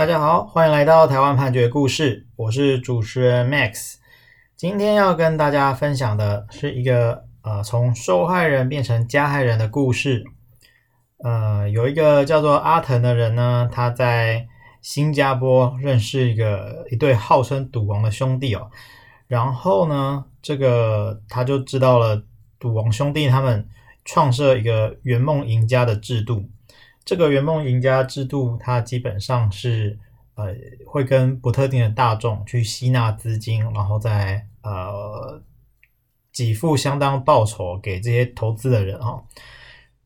大家好，欢迎来到台湾判决故事，我是主持人 Max。今天要跟大家分享的是一个呃，从受害人变成加害人的故事。呃，有一个叫做阿腾的人呢，他在新加坡认识一个一对号称赌王的兄弟哦，然后呢，这个他就知道了赌王兄弟他们创设一个圆梦赢家的制度。这个圆梦赢家制度，它基本上是呃会跟不特定的大众去吸纳资金，然后再呃给付相当报酬给这些投资的人哈、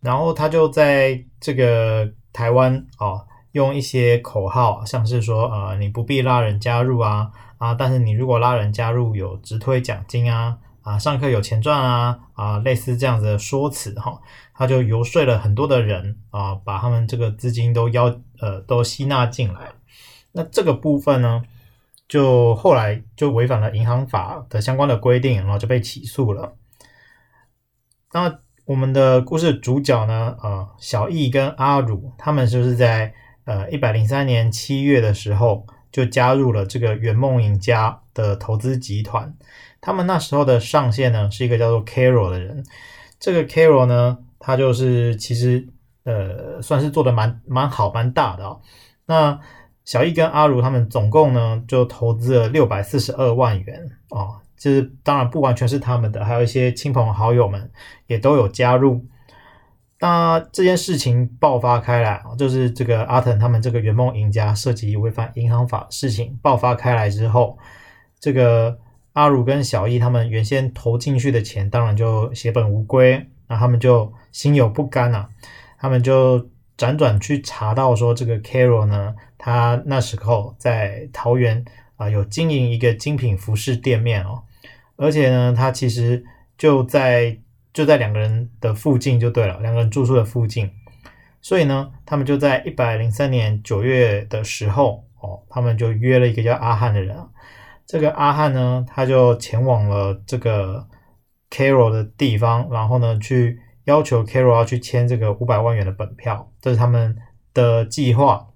然后他就在这个台湾哦，用一些口号，像是说呃你不必拉人加入啊啊，但是你如果拉人加入有直推奖金啊。啊，上课有钱赚啊！啊，类似这样子的说辞哈，他就游说了很多的人啊，把他们这个资金都邀呃都吸纳进来。那这个部分呢，就后来就违反了银行法的相关的规定，然后就被起诉了。那我们的故事主角呢，呃，小易跟阿儒，他们就是在呃一百零三年七月的时候就加入了这个圆梦赢家的投资集团。他们那时候的上线呢，是一个叫做 Carol 的人。这个 Carol 呢，他就是其实呃，算是做的蛮蛮好、蛮大的哦。那小易跟阿如他们总共呢，就投资了六百四十二万元哦。就是当然不完全是他们的，还有一些亲朋好友们也都有加入。那这件事情爆发开来，就是这个阿腾他们这个圆梦赢家涉及违反银行法事情爆发开来之后，这个。阿儒跟小易他们原先投进去的钱，当然就血本无归，那他们就心有不甘啊，他们就辗转去查到说，这个 Carol 呢，他那时候在桃园啊有经营一个精品服饰店面哦，而且呢，他其实就在就在两个人的附近就对了，两个人住宿的附近，所以呢，他们就在一百零三年九月的时候哦，他们就约了一个叫阿汉的人啊。这个阿汉呢，他就前往了这个 Carol 的地方，然后呢，去要求 Carol 要去签这个五百万元的本票，这是他们的计划。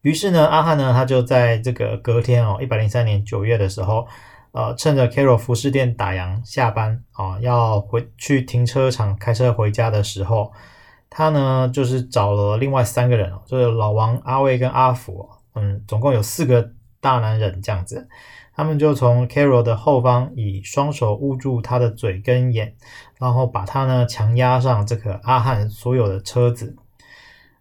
于是呢，阿汉呢，他就在这个隔天哦，一百零三年九月的时候，呃，趁着 Carol 服饰店打烊下班啊，要回去停车场开车回家的时候，他呢，就是找了另外三个人哦，就是老王、阿卫跟阿福，嗯，总共有四个。大男人这样子，他们就从 Carol 的后方以双手捂住他的嘴跟眼，然后把他呢强压上这个阿汉所有的车子。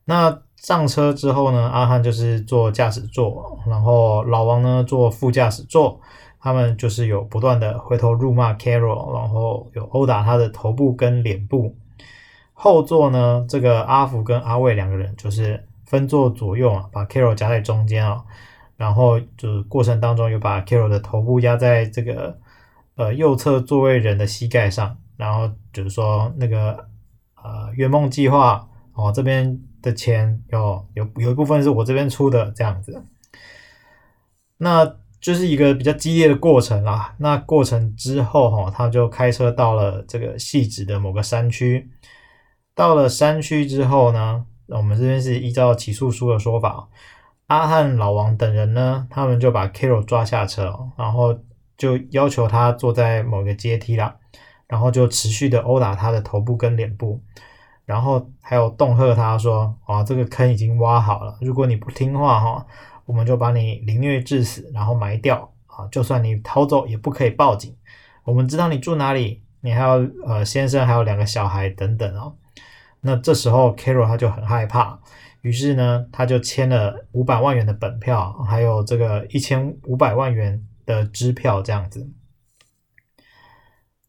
那上车之后呢，阿汉就是坐驾驶座，然后老王呢坐副驾驶座。他们就是有不断的回头辱骂 Carol，然后有殴打他的头部跟脸部。后座呢，这个阿福跟阿卫两个人就是分坐左右啊，把 Carol 夹在中间啊。然后就是过程当中，又把 Carol 的头部压在这个呃右侧座位人的膝盖上，然后就是说那个呃圆梦计划哦，这边的钱有有有一部分是我这边出的这样子，那就是一个比较激烈的过程啦。那过程之后哈、他就开车到了这个汐止的某个山区，到了山区之后呢，我们这边是依照起诉书的说法。阿汉、老王等人呢，他们就把 Carol 抓下车，然后就要求他坐在某个阶梯啦，然后就持续的殴打他的头部跟脸部，然后还有恫吓他说：“啊，这个坑已经挖好了，如果你不听话哈，我们就把你凌虐致死，然后埋掉啊！就算你逃走也不可以报警，我们知道你住哪里，你还有呃先生还有两个小孩等等哦。”那这时候 Carol 他就很害怕。于是呢，他就签了五百万元的本票，还有这个一千五百万元的支票，这样子。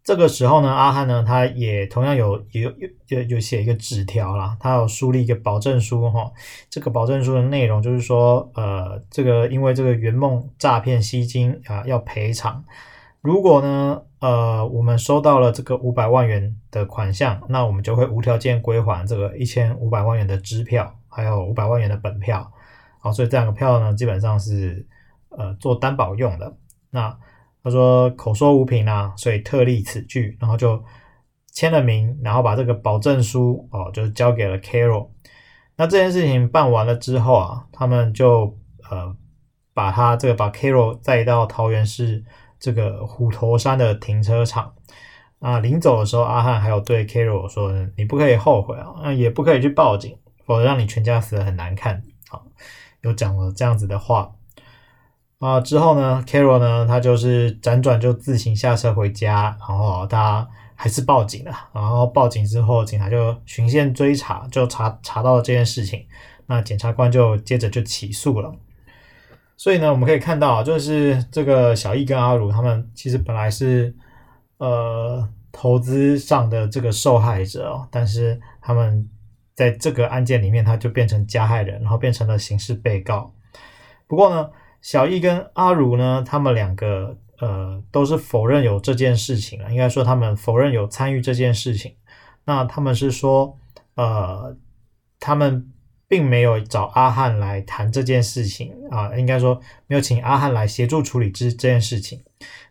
这个时候呢，阿汉呢，他也同样有有有有有写一个纸条啦，他有树立一个保证书哈。这个保证书的内容就是说，呃，这个因为这个圆梦诈骗吸金啊，要赔偿。如果呢，呃，我们收到了这个五百万元的款项，那我们就会无条件归还这个一千五百万元的支票。还有五百万元的本票，好，所以这两个票呢，基本上是呃做担保用的。那他说口说无凭啊，所以特立此据，然后就签了名，然后把这个保证书哦，就交给了 Carol。那这件事情办完了之后啊，他们就呃把他这个把 Carol 带到桃园市这个虎头山的停车场。啊，临走的时候，阿汉还有对 Carol 说：“你不可以后悔啊，那也不可以去报警，否则让你全家死的很难看。”啊，有讲了这样子的话。啊，之后呢，Carol 呢，他就是辗转就自行下车回家，然后他还是报警了。然后报警之后，警察就循线追查，就查查到了这件事情。那检察官就接着就起诉了。所以呢，我们可以看到，就是这个小易跟阿如他们其实本来是。呃，投资上的这个受害者哦，但是他们在这个案件里面，他就变成加害人，然后变成了刑事被告。不过呢，小易跟阿如呢，他们两个呃都是否认有这件事情啊，应该说他们否认有参与这件事情。那他们是说，呃，他们并没有找阿汉来谈这件事情啊，应该说没有请阿汉来协助处理这这件事情。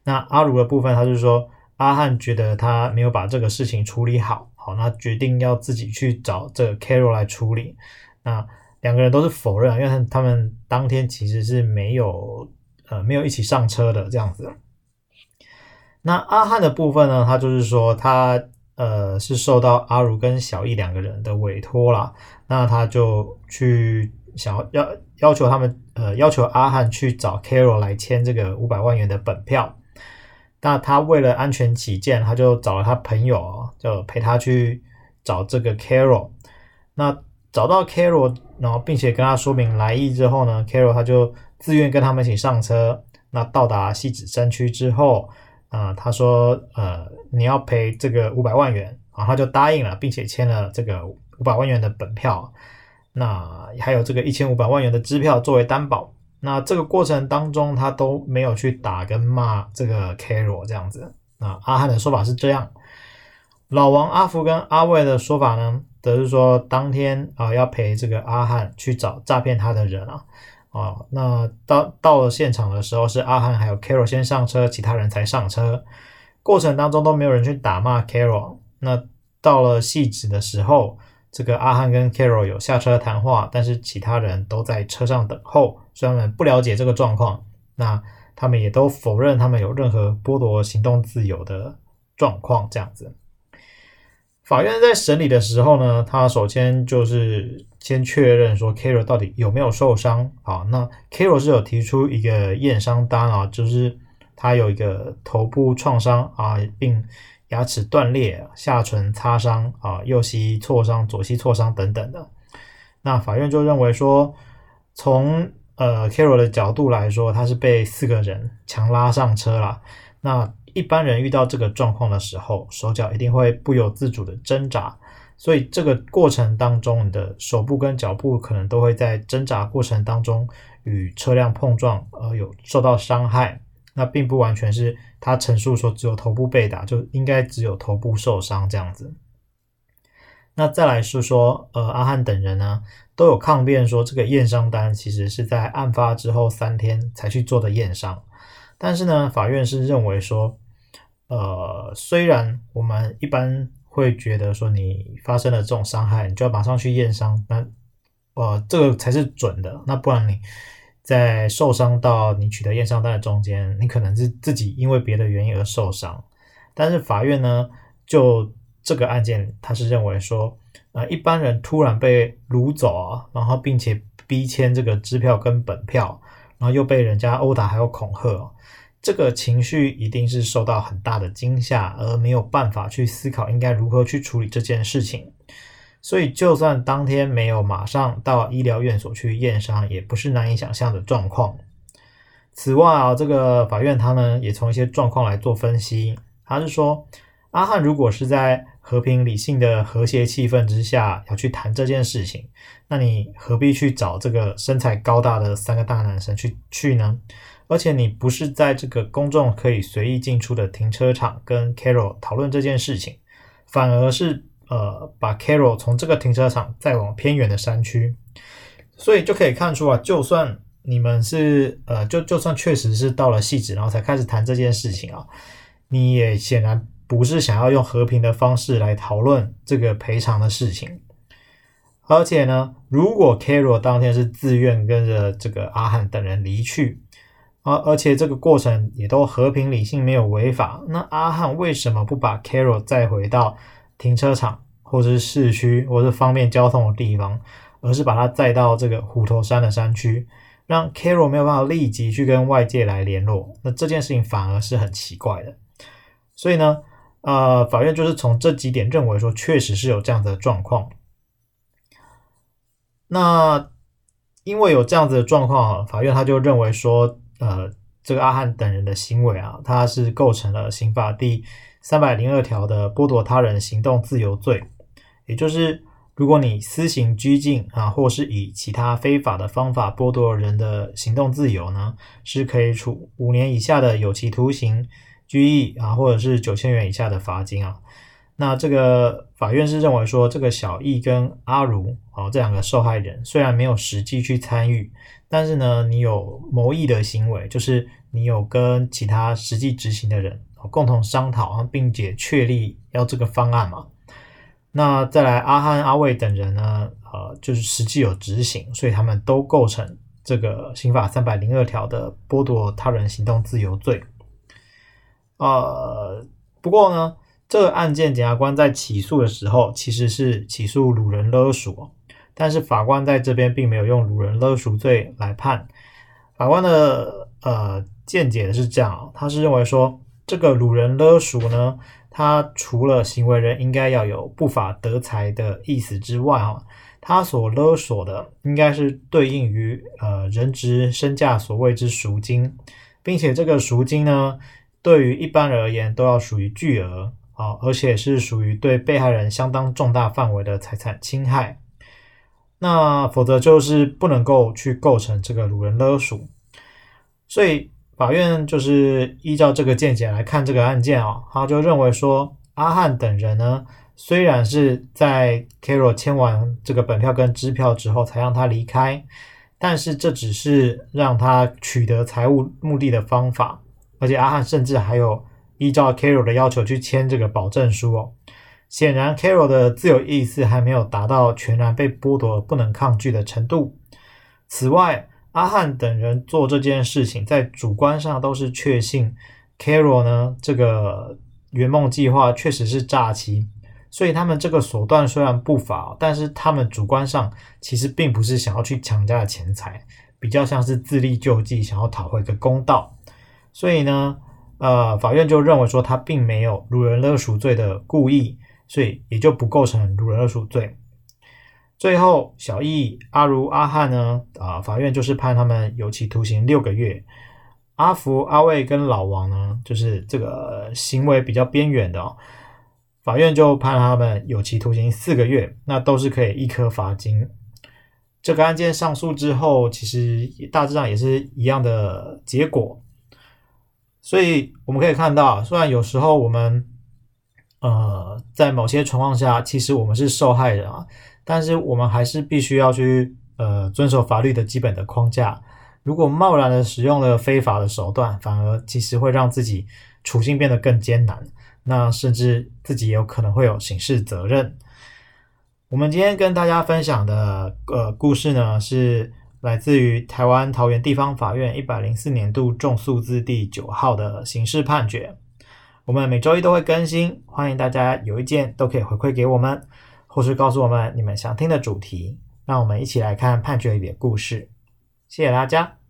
那阿如的部分，他就说。阿汉觉得他没有把这个事情处理好，好，那决定要自己去找这个 Carol 来处理。那两个人都是否认，因为他们当天其实是没有呃没有一起上车的这样子。那阿汉的部分呢，他就是说他呃是受到阿如跟小易两个人的委托啦，那他就去想要要求他们呃要求阿汉去找 Carol 来签这个五百万元的本票。那他为了安全起见，他就找了他朋友，就陪他去找这个 Carol。那找到 Carol，然后并且跟他说明来意之后呢，Carol 他就自愿跟他们一起上车。那到达西子山区之后，啊、他说，呃，你要赔这个五百万元，然后他就答应了，并且签了这个五百万元的本票。那还有这个一千五百万元的支票作为担保。那这个过程当中，他都没有去打跟骂这个 Carol 这样子。那阿汉的说法是这样，老王、阿福跟阿卫的说法呢，则是说当天啊要陪这个阿汉去找诈骗他的人啊。啊，那到到了现场的时候，是阿汉还有 Carol 先上车，其他人才上车。过程当中都没有人去打骂 Carol。那到了戏子的时候。这个阿汉跟 Carol 有下车谈话，但是其他人都在车上等候，虽然他们不了解这个状况。那他们也都否认他们有任何剥夺行动自由的状况。这样子，法院在审理的时候呢，他首先就是先确认说 Carol 到底有没有受伤。好，那 Carol 是有提出一个验伤单啊，就是他有一个头部创伤啊，并。牙齿断裂、下唇擦伤啊、右膝挫伤、左膝挫伤等等的，那法院就认为说，从呃 Carol 的角度来说，他是被四个人强拉上车了。那一般人遇到这个状况的时候，手脚一定会不由自主的挣扎，所以这个过程当中，你的手部跟脚部可能都会在挣扎过程当中与车辆碰撞而有受到伤害。那并不完全是他陈述说只有头部被打，就应该只有头部受伤这样子。那再来是说，呃，阿汉等人呢都有抗辩说，这个验伤单其实是在案发之后三天才去做的验伤。但是呢，法院是认为说，呃，虽然我们一般会觉得说你发生了这种伤害，你就要马上去验伤，那呃，这个才是准的。那不然你。在受伤到你取得验伤单的中间，你可能是自己因为别的原因而受伤，但是法院呢，就这个案件，他是认为说，呃，一般人突然被掳走，然后并且逼签这个支票跟本票，然后又被人家殴打还有恐吓，这个情绪一定是受到很大的惊吓，而没有办法去思考应该如何去处理这件事情。所以，就算当天没有马上到医疗院所去验伤，也不是难以想象的状况。此外啊，这个法院他呢也从一些状况来做分析。他是说，阿汉如果是在和平理性的和谐气氛之下要去谈这件事情，那你何必去找这个身材高大的三个大男生去去呢？而且你不是在这个公众可以随意进出的停车场跟 Carol 讨论这件事情，反而是。呃，把 Carol 从这个停车场再往偏远的山区，所以就可以看出啊，就算你们是呃，就就算确实是到了汐止，然后才开始谈这件事情啊，你也显然不是想要用和平的方式来讨论这个赔偿的事情。而且呢，如果 Carol 当天是自愿跟着这个阿汉等人离去，而而且这个过程也都和平理性，没有违法，那阿汉为什么不把 Carol 载回到停车场，或者是市区，或是方便交通的地方，而是把他载到这个虎头山的山区，让 Carol 没有办法立即去跟外界来联络？那这件事情反而是很奇怪的。所以呢，呃，法院就是从这几点认为说，确实是有这样的状况。那因为有这样子的状况啊，法院他就认为说，呃，这个阿汉等人的行为啊，他是构成了刑法第三百零二条的剥夺他人行动自由罪，也就是如果你私刑拘禁啊，或是以其他非法的方法剥夺人的行动自由呢，是可以处五年以下的有期徒刑、拘役啊，或者是九千元以下的罚金啊。那这个法院是认为说，这个小易跟阿如哦这两个受害人虽然没有实际去参与，但是呢，你有谋议的行为，就是你有跟其他实际执行的人共同商讨，并且确立要这个方案嘛。那再来阿汉、阿魏等人呢，呃，就是实际有执行，所以他们都构成这个刑法三百零二条的剥夺他人行动自由罪。呃，不过呢。这个案件，检察官在起诉的时候，其实是起诉掳人勒索，但是法官在这边并没有用掳人勒索罪来判。法官的呃见解是这样，他是认为说，这个掳人勒索呢，他除了行为人应该要有不法得财的意思之外，哈，他所勒索的应该是对应于呃人质身价所谓之赎金，并且这个赎金呢，对于一般人而言都要属于巨额。啊，而且是属于对被害人相当重大范围的财产侵害，那否则就是不能够去构成这个掳人勒赎。所以法院就是依照这个见解来看这个案件啊，他就认为说，阿汉等人呢，虽然是在 Carol 签完这个本票跟支票之后才让他离开，但是这只是让他取得财务目的的方法，而且阿汉甚至还有。依照 Carol 的要求去签这个保证书哦，显然 Carol 的自由意志还没有达到全然被剥夺、不能抗拒的程度。此外，阿汉等人做这件事情，在主观上都是确信 Carol 呢这个圆梦计划确实是诈欺，所以他们这个手段虽然不法，但是他们主观上其实并不是想要去强加的钱财，比较像是自力救济，想要讨回个公道。所以呢。呃，法院就认为说他并没有掳人勒赎罪的故意，所以也就不构成掳人勒赎罪。最后，小易、阿如、阿汉呢，啊、法院就是判他们有期徒刑六个月。阿福、阿卫跟老王呢，就是这个行为比较边缘的、哦，法院就判他们有期徒刑四个月，那都是可以一颗罚金。这个案件上诉之后，其实大致上也是一样的结果。所以我们可以看到，虽然有时候我们，呃，在某些情况下，其实我们是受害人啊，但是我们还是必须要去，呃，遵守法律的基本的框架。如果贸然的使用了非法的手段，反而其实会让自己处境变得更艰难，那甚至自己也有可能会有刑事责任。我们今天跟大家分享的，呃，故事呢是。来自于台湾桃园地方法院一百零四年度重诉字第九号的刑事判决，我们每周一都会更新，欢迎大家有意见都可以回馈给我们，或是告诉我们你们想听的主题，让我们一起来看判决里的故事。谢谢大家。